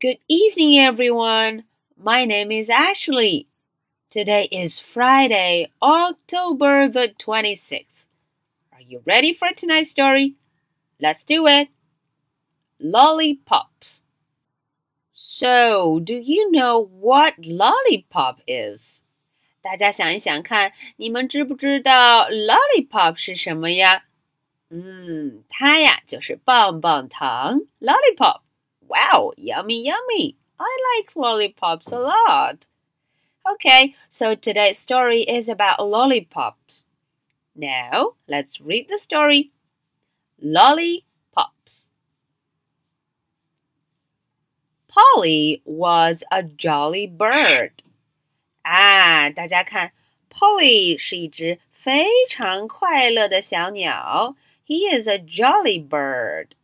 Good evening, everyone. My name is Ashley. Today is Friday, October the 26th. Are you ready for tonight's story? Let's do it. Lollipops. So, do you know what lollipop is? 大家想一想看，你们知不知道 lollipop 是什么呀？嗯，它呀就是棒棒糖 lollipop。 Wow, yummy, yummy. I like lollipops a lot. Okay, so today's story is about lollipops. Now, let's read the story. Lollipops. Polly was a jolly bird. 啊，大家看，Polly 是一只非常快乐的小鸟。He is a jolly bird.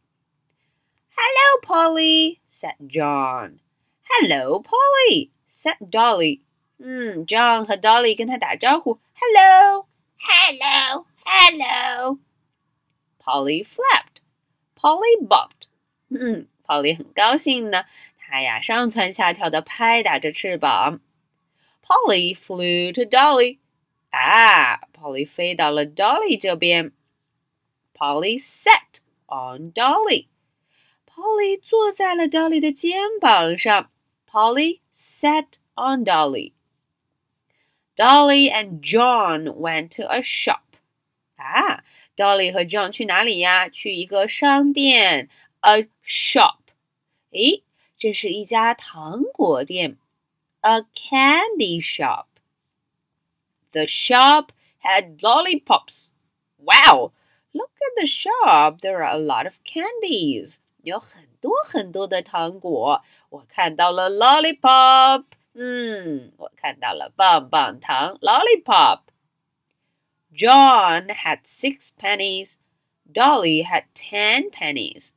Hello, Polly, said John. Hello, Polly, said Dolly. 嗯，John 和 Dolly 跟他打招呼，Hello, Hello, Hello. Polly flapped, Polly bopped. 嗯，Polly 很高兴呢，她呀上蹿下跳的拍打着翅膀。Polly flew to Dolly. 啊，Polly 飞到了 Dolly 这边。Polly sat on Dolly. Polly 坐在了 Dolly 的肩膀上。Polly sat on Dolly. Dolly and John went to a shop. 啊，Dolly 和 John 去哪里呀？去一个商店，a shop。诶，这是一家糖果店，a candy shop. The shop had lollipops. Wow, look at the shop. There are a lot of candies. 有很多很多的糖果。我看到了 lollipop，嗯，我看到了棒棒糖 lollipop。John had six pennies. Dolly had ten pennies.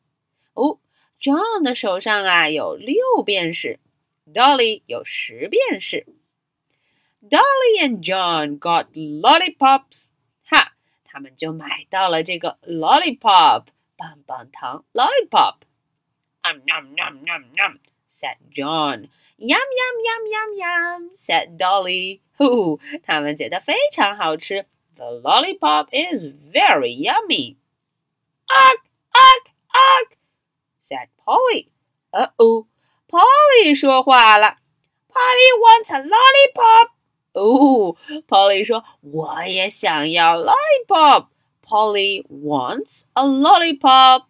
哦，John 的手上啊有六便士，Dolly 有十便士。Dolly and John got lollipops. 哈，他们就买到了这个 lollipop。棒棒糖 lollipop. Um, yum, yum, yum, yum, said John. Yum, yum, yum, yum, yum, said Dolly. 呼，他们觉得非常好吃。The lollipop is very yummy. Ugh, ugh, ugh, said Polly. Uh oh, Polly 说话了。Polly wants a lollipop. 哦，Polly 说我也想要 lollipop。Polly wants a lollipop.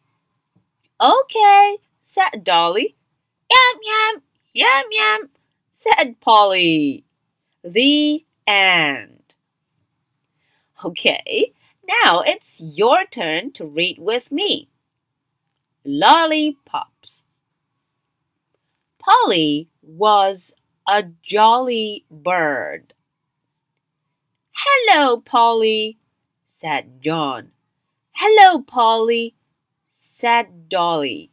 Okay, said Dolly. Yum, yum, yum, yum, said Polly. The end. Okay, now it's your turn to read with me. Lollipops. Polly was a jolly bird. Hello, Polly, said John. Hello, Polly, said Dolly.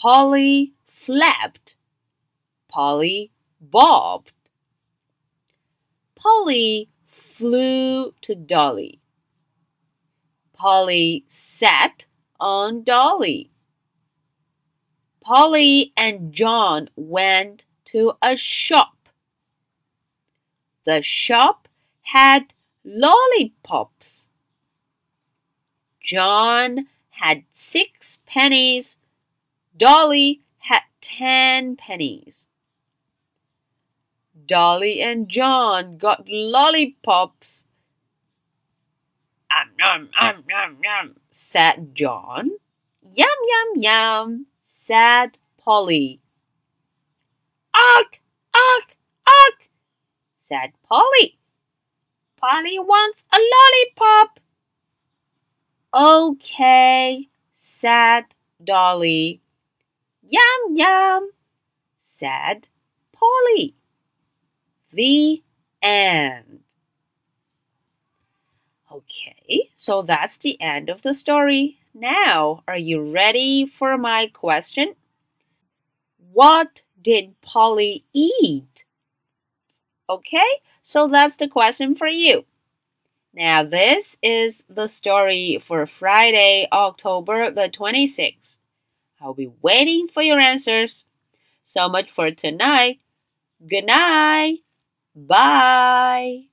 Polly flapped. Polly bobbed. Polly flew to Dolly. Polly sat on Dolly. Polly and John went to a shop. The shop had lollipops. John had six pennies. Dolly had ten pennies. Dolly and John got lollipops. Um, yum, um, yum, yum, said John. Yum, yum, yum, said Polly. Ugh, ugh, ugh, said Polly. Polly wants a lollipop. Okay, said Dolly. Yum, yum, said Polly. The end. Okay, so that's the end of the story. Now, are you ready for my question? What did Polly eat? Okay, so that's the question for you. Now, this is the story for Friday, October the 26th. I'll be waiting for your answers. So much for tonight. Good night. Bye.